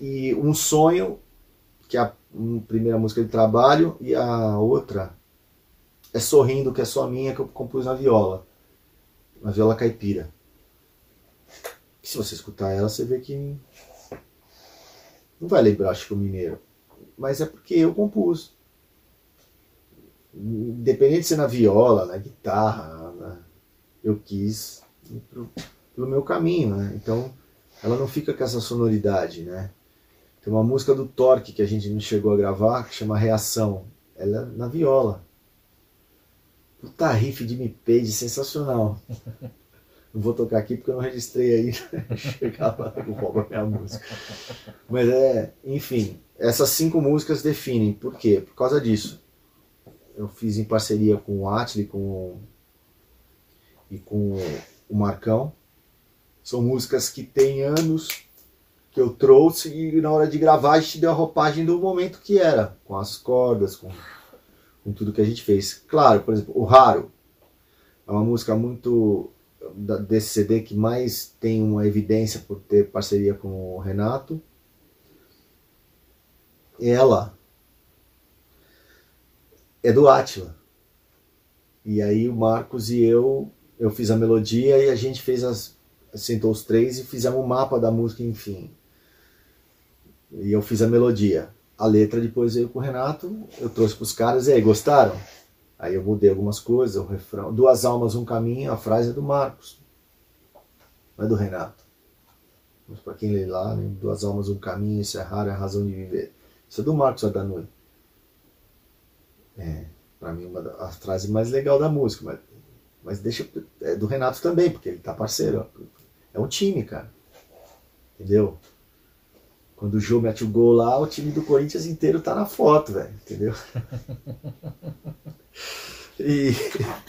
E um sonho, que é a primeira música de trabalho, e a outra é Sorrindo, que é só minha, que eu compus na viola. Na viola caipira. Se você escutar ela, você vê que não vai lembrar Chico Mineiro. Mas é porque eu compus. Independente de ser na viola, na guitarra, na- eu quis ir pro, pelo meu caminho, né? Então ela não fica com essa sonoridade, né? Tem uma música do Torque que a gente não chegou a gravar, que chama Reação. Ela é na viola. Puta riff de Me Page, sensacional. Não vou tocar aqui porque eu não registrei aí. Chegava com rouba minha música. Mas é, enfim, essas cinco músicas definem. Por quê? Por causa disso. Eu fiz em parceria com o Atli com e com o Marcão. São músicas que têm anos que eu trouxe e na hora de gravar a gente deu a roupagem do momento que era, com as cordas, com, com tudo que a gente fez. Claro, por exemplo, o Raro é uma música muito desse CD que mais tem uma evidência por ter parceria com o Renato. Ela é do Átila. E aí o Marcos e eu, eu fiz a melodia e a gente fez as. sentou os três e fizemos um mapa da música, enfim. E eu fiz a melodia. A letra depois veio com o Renato, eu trouxe pros caras, e aí, gostaram? Aí eu mudei algumas coisas, o refrão. Duas almas, um caminho, a frase é do Marcos. Não é do Renato. Mas para quem lê lá, né? Duas almas, um caminho, isso é raro, é a razão de viver. Isso é do Marcos Adanui. É, pra mim, uma da- a frase mais legal da música. Mas, mas deixa. É do Renato também, porque ele tá parceiro. É um time, cara. Entendeu? Quando o Jô mete o gol lá, o time do Corinthians inteiro tá na foto, velho. Entendeu? E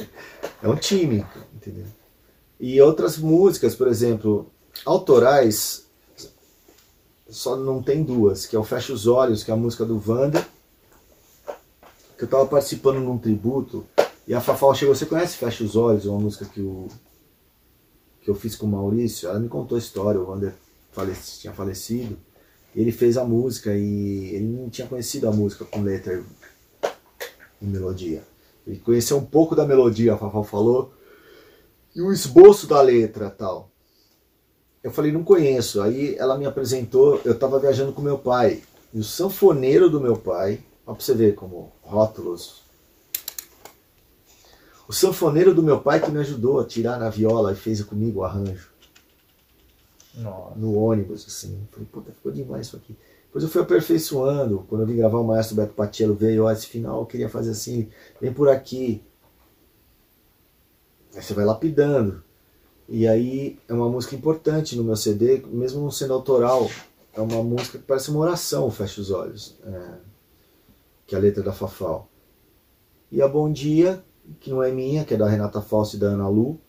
é um time, entendeu? E outras músicas, por exemplo, autorais, só não tem duas, que é o Fecha os Olhos, que é a música do Wanda, que eu tava participando num tributo, e a Fafal chegou, você conhece Fecha os Olhos, uma música que, o, que eu fiz com o Maurício, ela me contou a história, o Wander faleci, tinha falecido, ele fez a música, e ele não tinha conhecido a música com letra e melodia. Ele conheceu um pouco da melodia, a Fafal falou, e o esboço da letra tal. Eu falei, não conheço. Aí ela me apresentou, eu estava viajando com meu pai. E o sanfoneiro do meu pai, ó pra você ver como rótulos. O sanfoneiro do meu pai que me ajudou a tirar na viola e fez comigo o arranjo. Nossa. No ônibus, assim. Falei, puta, ficou demais isso aqui. Depois eu fui aperfeiçoando. Quando eu vim gravar, o maestro Beto Patiello veio, ó, esse final eu queria fazer assim, vem por aqui. Aí você vai lapidando. E aí é uma música importante no meu CD, mesmo não sendo autoral. É uma música que parece uma oração, Fecha os Olhos. é, que é a letra da Fafal. E a Bom Dia, que não é minha, que é da Renata Fausto e da Ana Lu.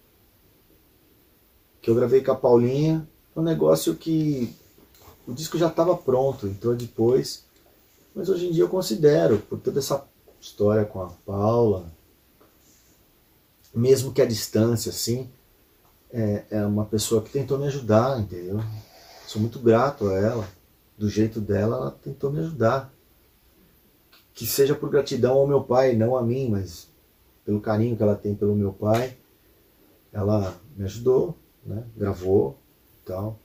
Que eu gravei com a Paulinha. Um negócio que o disco já estava pronto, entrou depois. Mas hoje em dia eu considero, por toda essa história com a Paula, mesmo que a distância, assim, é, é uma pessoa que tentou me ajudar, entendeu? Sou muito grato a ela. Do jeito dela, ela tentou me ajudar. Que seja por gratidão ao meu pai, não a mim, mas pelo carinho que ela tem pelo meu pai. Ela me ajudou, né? gravou tal.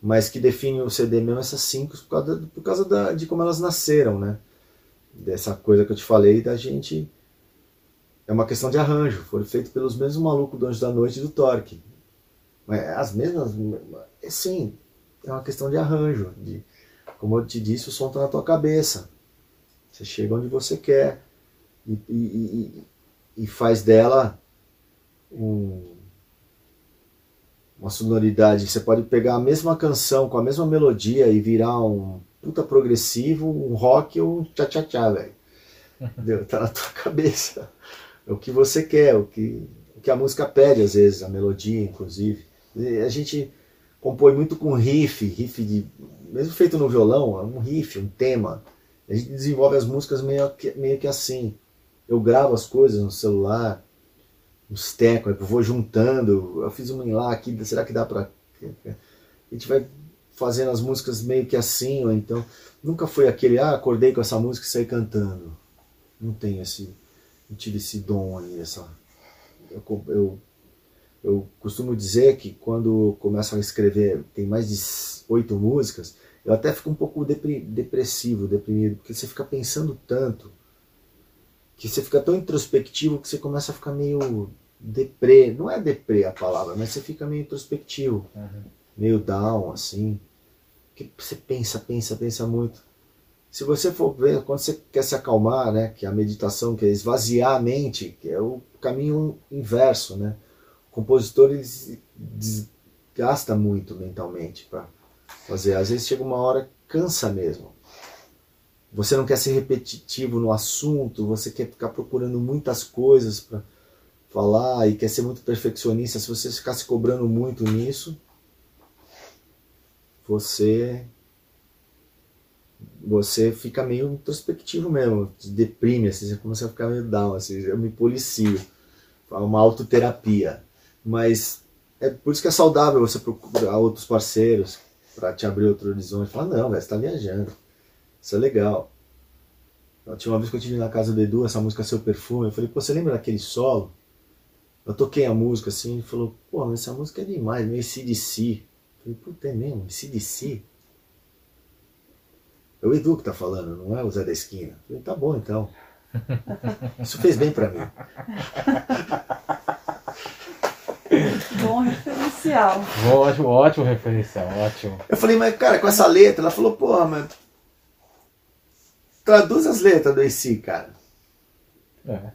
Mas que define o CD mesmo essas cinco por causa, por causa da, de como elas nasceram, né? Dessa coisa que eu te falei da gente é uma questão de arranjo. Foram feitos pelos mesmos malucos do Anjo da Noite e do Torque. É, as mesmas. é, Sim, é uma questão de arranjo. De, como eu te disse, o som está na tua cabeça. Você chega onde você quer e, e, e, e faz dela um, uma sonoridade. Você pode pegar a mesma canção com a mesma melodia e virar um puta progressivo, um rock ou um tchá-tchá-tchá, velho. Entendeu? Tá na tua cabeça. É o que você quer, o que, o que a música pede, às vezes, a melodia, inclusive. A gente compõe muito com riff, riff de. Mesmo feito no violão, é um riff, um tema. A gente desenvolve as músicas meio que, meio que assim. Eu gravo as coisas no celular, uns tecos, eu vou juntando. Eu fiz uma em lá aqui, será que dá pra. A gente vai fazendo as músicas meio que assim, ou então. Nunca foi aquele, ah, acordei com essa música e saí cantando. Não tenho esse. Não tive esse dom aí, essa. Eu, eu, eu costumo dizer que quando começo a escrever, tem mais de oito músicas, eu até fico um pouco depressivo, deprimido, porque você fica pensando tanto, que você fica tão introspectivo que você começa a ficar meio deprê. Não é deprê a palavra, mas você fica meio introspectivo, meio down, assim. Que você pensa, pensa, pensa muito. Se você for ver, quando você quer se acalmar, né, que é a meditação, que é esvaziar a mente, que é o caminho inverso, né? O compositor ele desgasta muito mentalmente para fazer. Às vezes chega uma hora cansa mesmo. Você não quer ser repetitivo no assunto, você quer ficar procurando muitas coisas para falar e quer ser muito perfeccionista. Se você ficar se cobrando muito nisso, você você fica meio introspectivo mesmo, deprime, assim, você começa a ficar meio down, assim, eu me policio, é uma autoterapia. Mas é por isso que é saudável você procurar outros parceiros para te abrir outro horizonte. Falar, não, velho, você tá viajando. Isso é legal. Eu tinha uma vez que eu tive na casa do Edu, essa música Seu Perfume, eu falei, pô, você lembra daquele solo? Eu toquei a música assim, ele falou, pô, mas essa música é demais, meio CDC. Eu falei, puta, é mesmo, CDC? É o Edu que tá falando, não é o Zé da Esquina. Eu falei, tá bom então. Isso fez bem pra mim. Bom referencial. Ótimo, ótimo referencial, ótimo. Eu falei, mas cara, com essa letra, ela falou, porra, mas. Traduz as letras do AC, cara. É. O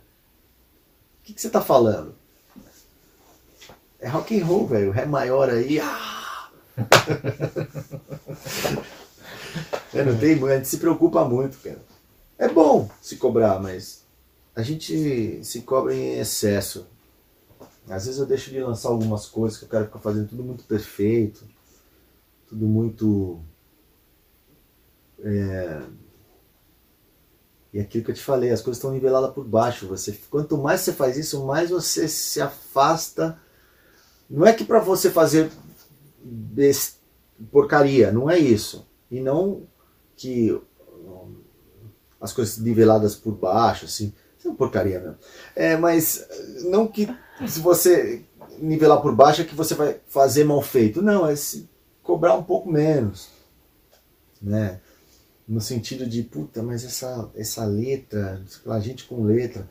que, que você tá falando? É rock and roll, velho. Ré maior aí. Ah! É, não tem, a gente se preocupa muito, cara. É bom se cobrar, mas a gente se cobra em excesso. Às vezes eu deixo de lançar algumas coisas que eu quero ficar fazendo tudo muito perfeito, tudo muito. É... E aquilo que eu te falei, as coisas estão niveladas por baixo. Você, quanto mais você faz isso, mais você se afasta. Não é que para você fazer porcaria, não é isso. E não que hum, as coisas niveladas por baixo, assim, isso é uma porcaria mesmo. É, mas não que se você nivelar por baixo é que você vai fazer mal feito. Não, é se cobrar um pouco menos. Né? No sentido de, puta, mas essa, essa letra, a gente com letra.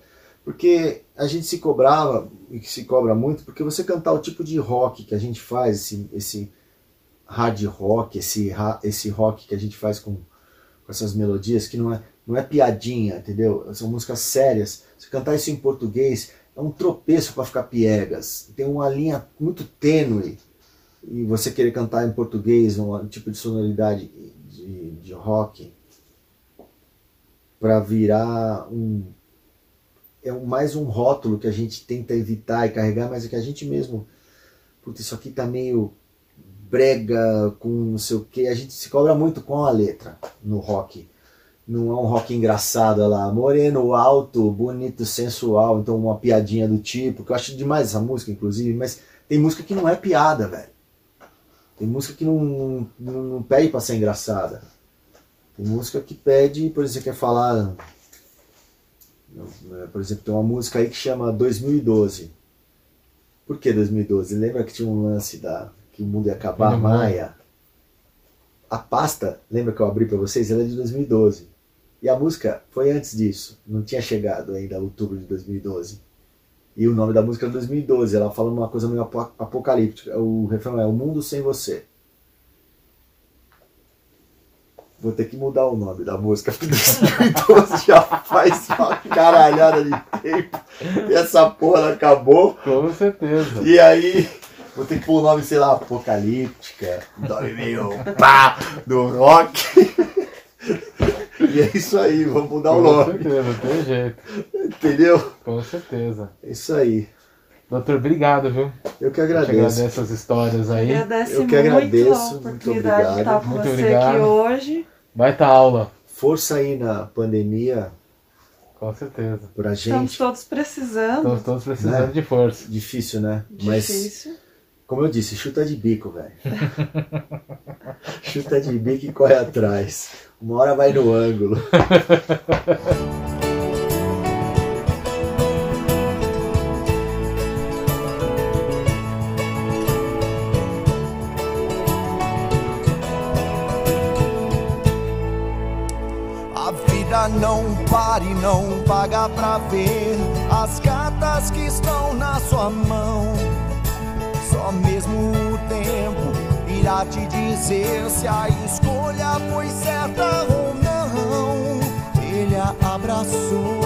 Porque a gente se cobrava, e se cobra muito, porque você cantar o tipo de rock que a gente faz, esse, esse hard rock, esse, esse rock que a gente faz com, com essas melodias, que não é, não é piadinha, entendeu? São músicas sérias. Se cantar isso em português, é um tropeço para ficar piegas. Tem uma linha muito tênue. E você querer cantar em português, um tipo de sonoridade de, de rock, para virar um. É mais um rótulo que a gente tenta evitar e carregar, mas é que a gente mesmo. Putz, isso aqui tá meio brega com não sei o que. A gente se cobra muito com a letra no rock. Não é um rock engraçado, lá, moreno, alto, bonito, sensual, então uma piadinha do tipo, que eu acho demais essa música, inclusive, mas tem música que não é piada, velho. Tem música que não, não, não, pede pra ser engraçada. Tem música que pede, por exemplo, quer falar. Eh, Por exemplo, tem uma música aí que chama 2012. Por que 2012? Lembra que tinha um lance da que o mundo ia acabar, Uhum. Maia? A pasta, lembra que eu abri pra vocês? Ela é de 2012. E a música foi antes disso, não tinha chegado ainda outubro de 2012. E o nome da música é 2012. Ela fala uma coisa meio apo- apocalíptica. O refrão é O Mundo Sem Você. Vou ter que mudar o nome da música, porque 2012 já faz uma caralhada de tempo. E essa porra acabou. Com certeza. E aí, vou ter que pôr o nome, sei lá, Apocalíptica, nome meio pá, do rock. E é isso aí, vamos mudar o Com nome. certeza, não tem jeito. Entendeu? Com certeza. É isso aí. Doutor, obrigado, viu? Eu que Eu te agradeço. agradeço as histórias aí. Agradece Eu que muito agradeço, a muito oportunidade de obrigado. estar com Muito você obrigado. aqui hoje. Vai tá aula. Força aí na pandemia Com certeza. pra Estamos gente. todos precisando. Estamos todos precisando Né? de força. Difícil, né? Mas, Difícil. como eu disse, chuta de bico, velho. chuta de bico e corre atrás. Uma hora vai no ângulo. não para e não paga pra ver as cartas que estão na sua mão. Só mesmo o tempo irá te dizer se a escolha foi certa ou não. Ele a abraçou